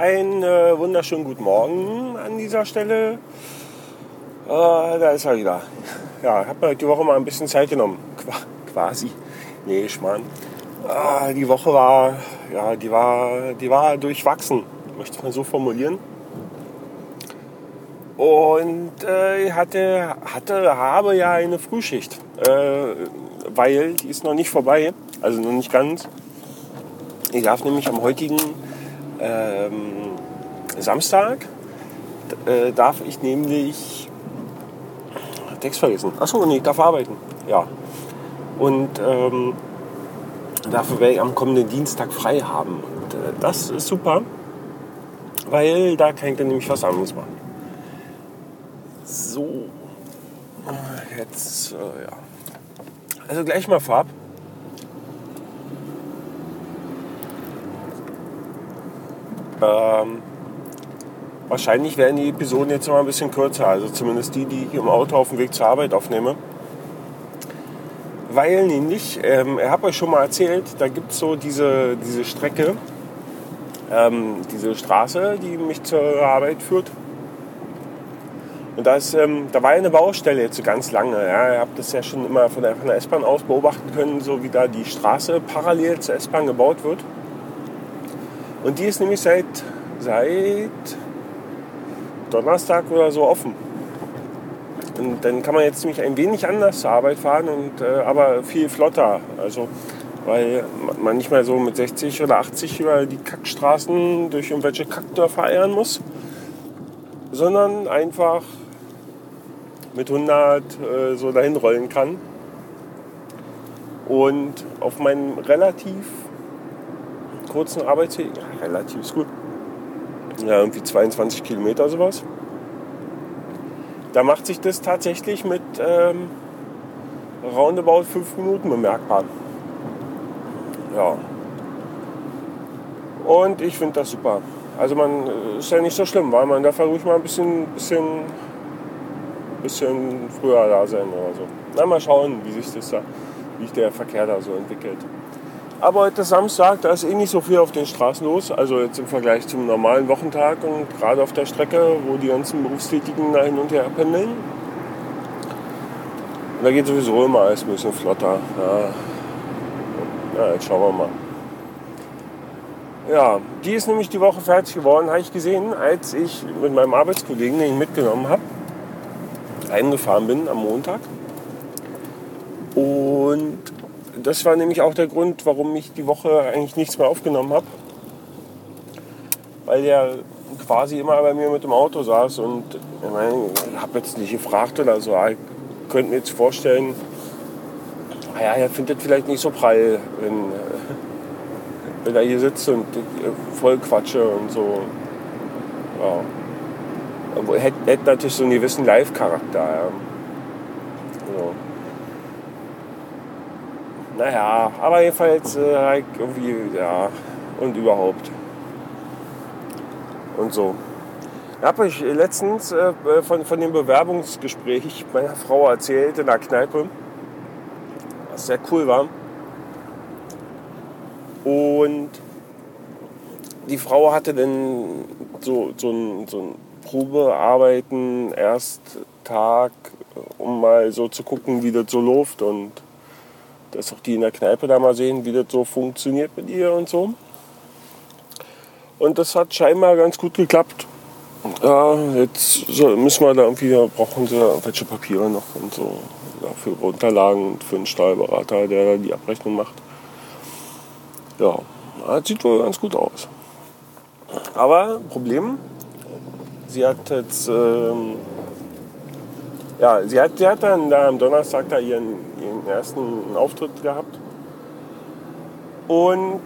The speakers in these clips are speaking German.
Einen äh, wunderschönen guten Morgen an dieser Stelle. Äh, da ist er wieder. Ja, ich habe mir die Woche mal ein bisschen Zeit genommen. Qua quasi. Nee, Schmarrn. Äh, die Woche war, ja, die war, die war durchwachsen, möchte ich mal so formulieren. Und äh, ich hatte, hatte, habe ja eine Frühschicht, äh, weil die ist noch nicht vorbei, also noch nicht ganz. Ich darf nämlich am heutigen ähm, Samstag, äh, darf ich nämlich Text vergessen. Achso, nee, darf arbeiten. Ja. Und ähm, dafür werde ich am kommenden Dienstag frei haben. Und, äh, das ist super, weil da kann ich dann nämlich was anderes machen. So. Jetzt, äh, ja. Also gleich mal vorab. Ähm, wahrscheinlich werden die Episoden jetzt noch ein bisschen kürzer, also zumindest die, die ich im Auto auf dem Weg zur Arbeit aufnehme. Weil nämlich, ähm, ich habe euch schon mal erzählt, da gibt es so diese, diese Strecke, ähm, diese Straße, die mich zur Arbeit führt. Und da, ist, ähm, da war eine Baustelle jetzt so ganz lange. Ja. Ihr habt das ja schon immer von der, der S-Bahn aus beobachten können, so wie da die Straße parallel zur S-Bahn gebaut wird. Und die ist nämlich seit, seit Donnerstag oder so offen. Und dann kann man jetzt nämlich ein wenig anders zur Arbeit fahren, und, äh, aber viel flotter. Also, weil man nicht mehr so mit 60 oder 80 über die Kackstraßen durch irgendwelche Kackdörfer eiern muss, sondern einfach mit 100 äh, so dahin rollen kann. Und auf meinem relativ kurzen Arbeitsweg, relativ gut, ja, irgendwie 22 Kilometer sowas, da macht sich das tatsächlich mit ähm, roundabout 5 Minuten bemerkbar. Ja. Und ich finde das super. Also man äh, ist ja nicht so schlimm, weil man darf ja ruhig mal ein bisschen, bisschen, bisschen früher da sein oder so. Na, mal schauen, wie sich das da, wie sich der Verkehr da so entwickelt. Aber heute Samstag, da ist eh nicht so viel auf den Straßen los. Also jetzt im Vergleich zum normalen Wochentag und gerade auf der Strecke, wo die ganzen Berufstätigen da hin und her pendeln. Und da geht sowieso immer alles ein bisschen flotter. Ja. ja, jetzt schauen wir mal. Ja, die ist nämlich die Woche fertig geworden, habe ich gesehen, als ich mit meinem Arbeitskollegen, den ich mitgenommen habe, eingefahren bin am Montag. Und das war nämlich auch der Grund, warum ich die Woche eigentlich nichts mehr aufgenommen habe. Weil der quasi immer bei mir mit dem Auto saß und ich, meine, ich habe jetzt nicht gefragt oder so. Ich könnte mir jetzt vorstellen, naja, er findet vielleicht nicht so prall, wenn, wenn er hier sitzt und voll quatsche und so. Ja. Hätte, hätte natürlich so einen gewissen Live-Charakter. Ja. So. Naja, aber jedenfalls äh, irgendwie, ja, und überhaupt. Und so. Ich habe euch letztens äh, von, von dem Bewerbungsgespräch meiner Frau erzählt in der Kneipe, was sehr cool war. Und die Frau hatte dann so, so ein, so ein Probearbeiten, Ersttag, um mal so zu gucken, wie das so läuft und dass auch die in der Kneipe da mal sehen, wie das so funktioniert mit ihr und so. Und das hat scheinbar ganz gut geklappt. Ja, jetzt müssen wir da irgendwie, brauchen sie welche Papiere noch und so. Für Unterlagen für einen Steuerberater, der da die Abrechnung macht. Ja, das sieht wohl ganz gut aus. Aber Problem, sie hat jetzt, ähm, ja, sie hat, sie hat dann da am Donnerstag da ihren, ersten Auftritt gehabt. Und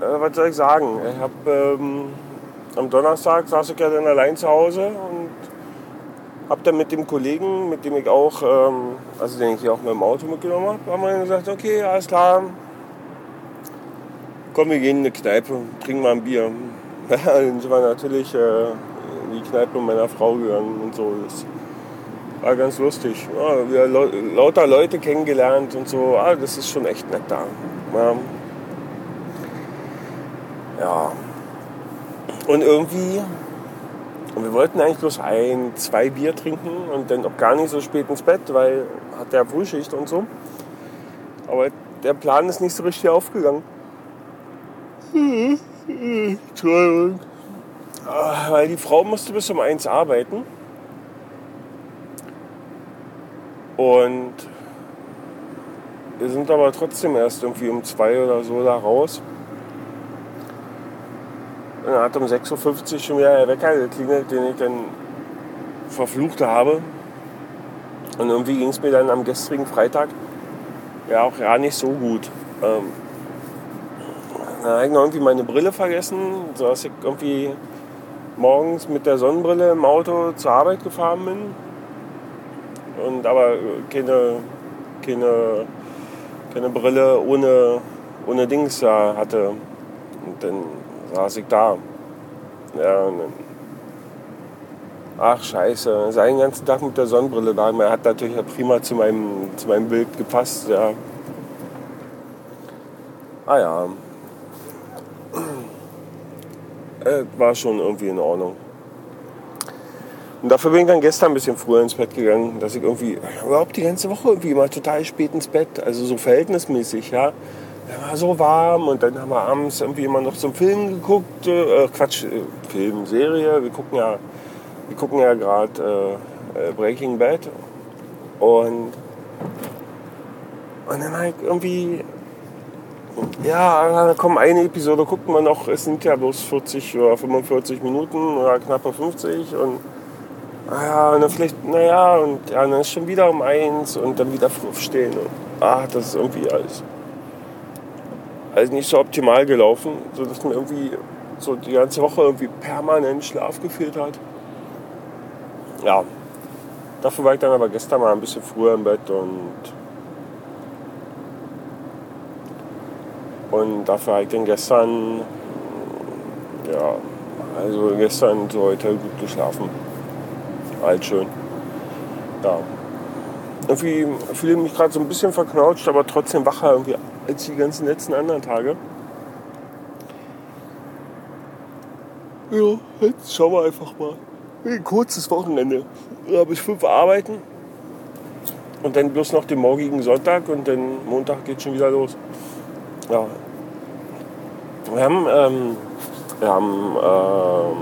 äh, was soll ich sagen? Ich habe ähm, am Donnerstag saß ich ja dann allein zu Hause und habe dann mit dem Kollegen, mit dem ich auch, ähm, also den ich hier auch mit dem Auto mitgenommen habe, haben wir gesagt, okay, alles klar, komm, wir gehen in eine Kneipe, trinken mal ein Bier. Dann sind wir natürlich äh, in die Kneipe meiner Frau gegangen und so. Das war ganz lustig. Ja, wir haben lauter Leute kennengelernt und so. Ah, das ist schon echt nett da. Ja. ja. Und irgendwie, und wir wollten eigentlich bloß ein, zwei Bier trinken und dann auch gar nicht so spät ins Bett, weil hat der Frühschicht und so. Aber der Plan ist nicht so richtig aufgegangen. Entschuldigung. Ah, weil die Frau musste bis um eins arbeiten. Und wir sind aber trotzdem erst irgendwie um zwei oder so da raus. Und dann hat um 6.50 Uhr schon wieder der Wecker geklingelt, den ich dann verflucht habe. Und irgendwie ging es mir dann am gestrigen Freitag ja auch ja nicht so gut. Ähm, dann habe ich noch irgendwie meine Brille vergessen, sodass ich irgendwie morgens mit der Sonnenbrille im Auto zur Arbeit gefahren bin. Und aber keine, keine, keine Brille ohne, ohne Dings da hatte. Und dann saß ich da. Ja, und dann, ach scheiße, sei den ganzen Tag mit der Sonnenbrille da. Man hat natürlich prima zu meinem, zu meinem Bild gepasst. Ja. Ah ja, äh, war schon irgendwie in Ordnung. Und dafür bin ich dann gestern ein bisschen früher ins Bett gegangen, dass ich irgendwie überhaupt die ganze Woche irgendwie mal total spät ins Bett, also so verhältnismäßig, ja. Da war so warm und dann haben wir abends irgendwie immer noch einen Film geguckt, äh, Quatsch, äh, Film, Serie. Wir gucken ja, wir gucken ja gerade äh, äh, Breaking Bad und und dann halt irgendwie ja, komm, eine Episode guckt man noch. Es sind ja bloß 40 oder 45 Minuten oder knappe 50 und naja, und dann vielleicht, naja, und ja, dann ist schon wieder um eins und dann wieder früh aufstehen. Und, ah, das ist irgendwie alles, alles nicht so optimal gelaufen, sodass man irgendwie so die ganze Woche irgendwie permanent Schlaf gefehlt hat. Ja, dafür war ich dann aber gestern mal ein bisschen früher im Bett und Und dafür habe ich dann gestern, ja, also gestern so heute gut geschlafen. Halt schön. Ja. Irgendwie fühle ich mich gerade so ein bisschen verknautscht, aber trotzdem wacher irgendwie als die ganzen letzten anderen Tage. Ja, jetzt schauen wir einfach mal. Ein kurzes Wochenende. Da habe ich fünf arbeiten. Und dann bloß noch den morgigen Sonntag und dann Montag geht schon wieder los. Ja. Wir haben, ähm, wir haben ähm,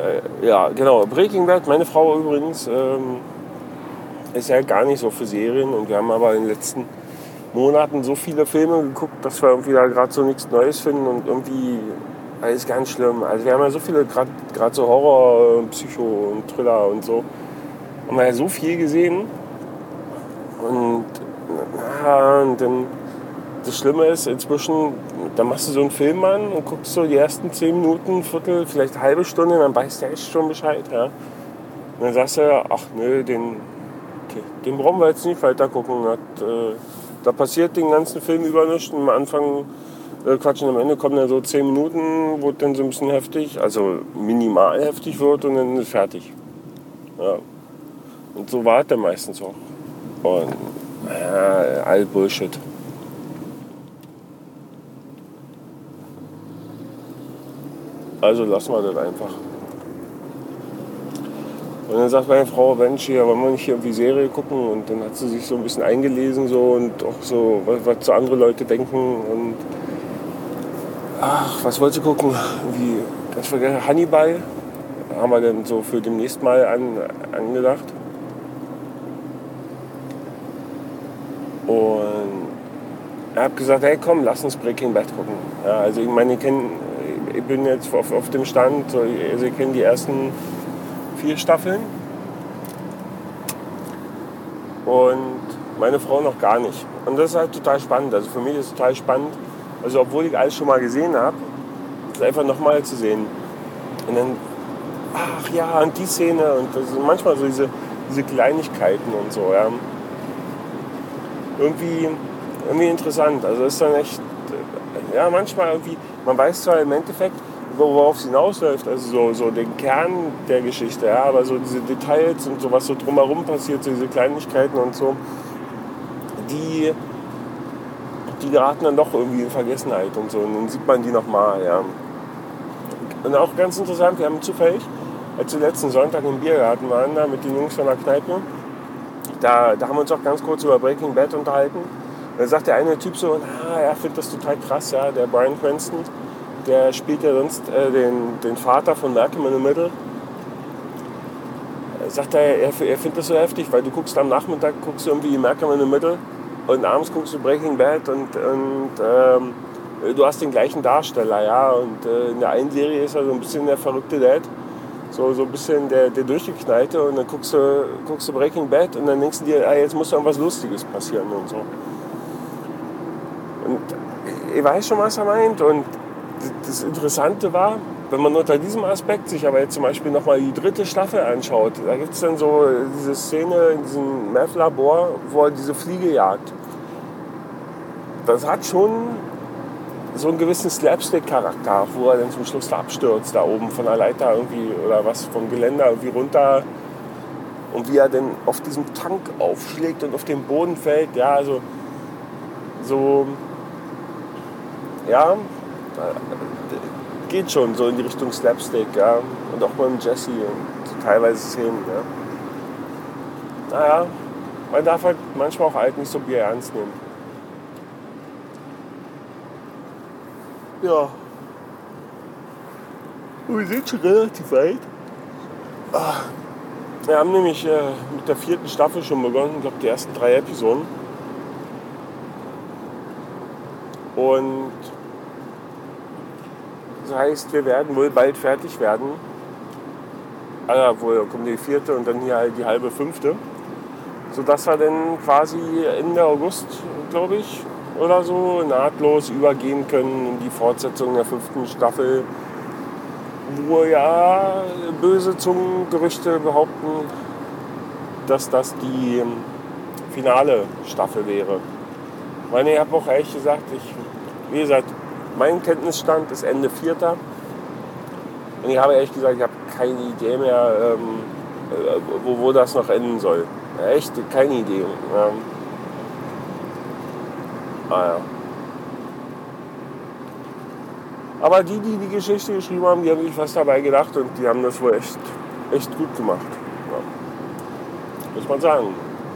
äh, ja, genau, Breaking Bad, meine Frau übrigens, ähm, ist ja gar nicht so für Serien. Und wir haben aber in den letzten Monaten so viele Filme geguckt, dass wir irgendwie da gerade so nichts Neues finden. Und irgendwie alles ganz schlimm. Also wir haben ja so viele, gerade so Horror, Psycho und Thriller und so, haben wir ja so viel gesehen. Und ja, und dann das Schlimme ist, inzwischen, da machst du so einen Film an und guckst so die ersten zehn Minuten, Viertel, vielleicht eine halbe Stunde, dann weißt du echt schon Bescheid. Ja? Und dann sagst du, ach nö, den, den brauchen wir jetzt nicht weiter gucken. Das, äh, da passiert den ganzen Film über nichts. Am Anfang, äh, Quatsch, und am Ende kommen dann so zehn Minuten, wo dann so ein bisschen heftig, also minimal heftig wird und dann ist fertig. Ja. Und so war es dann meistens auch. Und ja, all Bullshit. Also lassen wir das einfach. Und dann sagt meine Frau, Mensch, hier wollen wir nicht hier irgendwie Serie gucken? Und dann hat sie sich so ein bisschen eingelesen so und auch so, was, was so andere Leute denken. Und ach, was wollte sie gucken? Wie, das vergessen, Hannibal haben wir dann so für demnächst mal an, angedacht. Und er hat gesagt, hey komm, lass uns Breaking Bad gucken. Ja, also ich meine, ich, kenn, ich bin jetzt auf, auf dem Stand, also ich kenne die ersten vier Staffeln. Und meine Frau noch gar nicht. Und das ist halt total spannend. Also für mich ist es total spannend. Also obwohl ich alles schon mal gesehen habe, es einfach nochmal zu sehen. Und dann, ach ja, und die Szene und das sind manchmal so diese, diese Kleinigkeiten und so. Ja irgendwie, irgendwie interessant. Also ist dann echt, ja, manchmal irgendwie, man weiß zwar im Endeffekt, worauf es hinausläuft, also so, so den Kern der Geschichte, ja, aber so diese Details und so, was so drumherum passiert, so diese Kleinigkeiten und so, die, die geraten dann doch irgendwie in Vergessenheit und so. Und dann sieht man die nochmal, ja. Und auch ganz interessant, wir haben zufällig, als wir letzten Sonntag im Biergarten waren, da mit den Jungs von der Kneipe, da, da haben wir uns auch ganz kurz über Breaking Bad unterhalten. Da sagt der eine Typ so, na, er findet das total krass, ja, der Brian Cranston, der spielt ja sonst äh, den, den Vater von Malcolm in the Middle. Sagt er, er, er findet das so heftig, weil du guckst am Nachmittag, guckst irgendwie Malcolm in the Middle und abends guckst du Breaking Bad und, und ähm, du hast den gleichen Darsteller, ja. Und äh, in der einen Serie ist er so ein bisschen der verrückte Dad, so, so ein bisschen der, der Durchgeknallte. Und dann guckst du, guckst du Breaking Bad und dann denkst du dir, ah, jetzt muss irgendwas Lustiges passieren und so. Ich weiß schon, was er meint. Und das Interessante war, wenn man unter diesem Aspekt sich aber jetzt zum Beispiel nochmal die dritte Staffel anschaut, da gibt es dann so diese Szene in diesem Meth-Labor, wo er diese Fliege jagt. Das hat schon so einen gewissen Slapstick-Charakter, wo er dann zum Schluss da abstürzt, da oben von der Leiter irgendwie oder was vom Geländer irgendwie runter und wie er dann auf diesem Tank aufschlägt und auf den Boden fällt. Ja, also so, ja, geht schon so in die Richtung Slapstick, ja. Und auch beim Jesse und teilweise Szenen, ja. Naja, man darf halt manchmal auch alt nicht so Bier ernst nehmen. Ja. Und wir sind schon relativ weit. Ah. Wir haben nämlich äh, mit der vierten Staffel schon begonnen, ich glaube die ersten drei Episoden. Und das heißt, wir werden wohl bald fertig werden. Also wohl kommt die vierte und dann hier halt die halbe fünfte. Sodass wir dann quasi Ende August, glaube ich, oder so nahtlos übergehen können in die Fortsetzung der fünften Staffel, wo ja böse Zungengerüchte behaupten, dass das die ähm, finale Staffel wäre. Ich meine, ich habe auch ehrlich gesagt, ich, wie gesagt, mein Kenntnisstand ist Ende Vierter. Und ich habe ehrlich gesagt, ich habe keine Idee mehr, ähm, äh, wo, wo das noch enden soll. Echt, keine Idee. Ähm, ah ja. Aber die, die die Geschichte geschrieben haben, die haben sich was dabei gedacht und die haben das wohl echt, echt gut gemacht. Ja. Muss man sagen.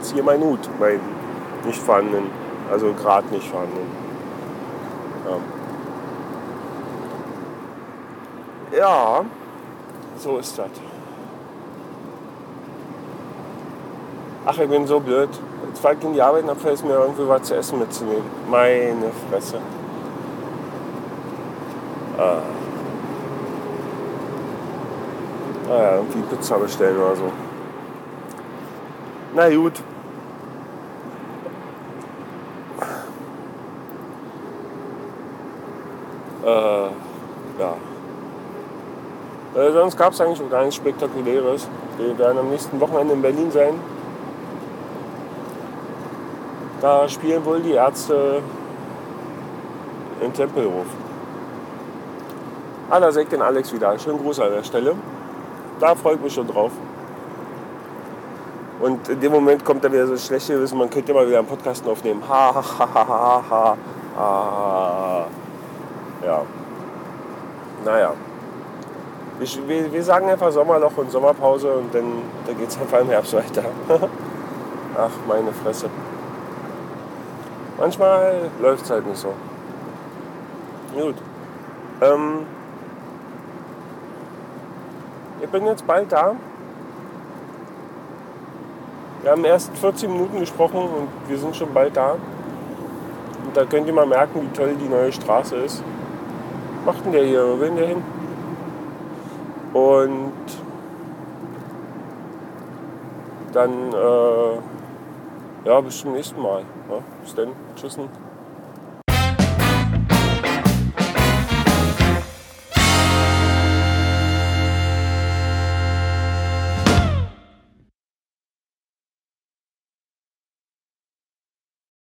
Ziehe mein Hut, mein nicht vorhandenen, also gerade nicht vorhandenen. Ja. Ja, so ist das. Ach, ich bin so blöd. Jetzt fahre ich in die Arbeit und habe mir irgendwie was zu essen mitzunehmen. Meine Fresse. Ah. Naja, irgendwie Pizza bestellen oder so. Na gut. Äh. Äh, sonst gab es eigentlich gar nichts Spektakuläres. Wir werden am nächsten Wochenende in Berlin sein. Da spielen wohl die Ärzte in Tempelhof. Ah, da ich den Alex wieder. Schönen Gruß an der Stelle. Da freue ich mich schon drauf. Und in dem Moment kommt da wieder so schlechte Wissen, man könnte mal wieder einen Podcast aufnehmen. Ha, ha, ha, ha, ha, ha, ha. Ja. Naja wir, wir sagen einfach Sommerloch und Sommerpause und dann, dann geht es einfach im Herbst weiter. Ach, meine Fresse. Manchmal läuft es halt nicht so. Gut. Ähm, ich bin jetzt bald da. Wir haben erst 14 Minuten gesprochen und wir sind schon bald da. Und da könnt ihr mal merken, wie toll die neue Straße ist. Macht denn der hier? Wo will denn der hin? Und dann, äh, ja, bis zum nächsten Mal. Ja, bis dann. Tschüssen.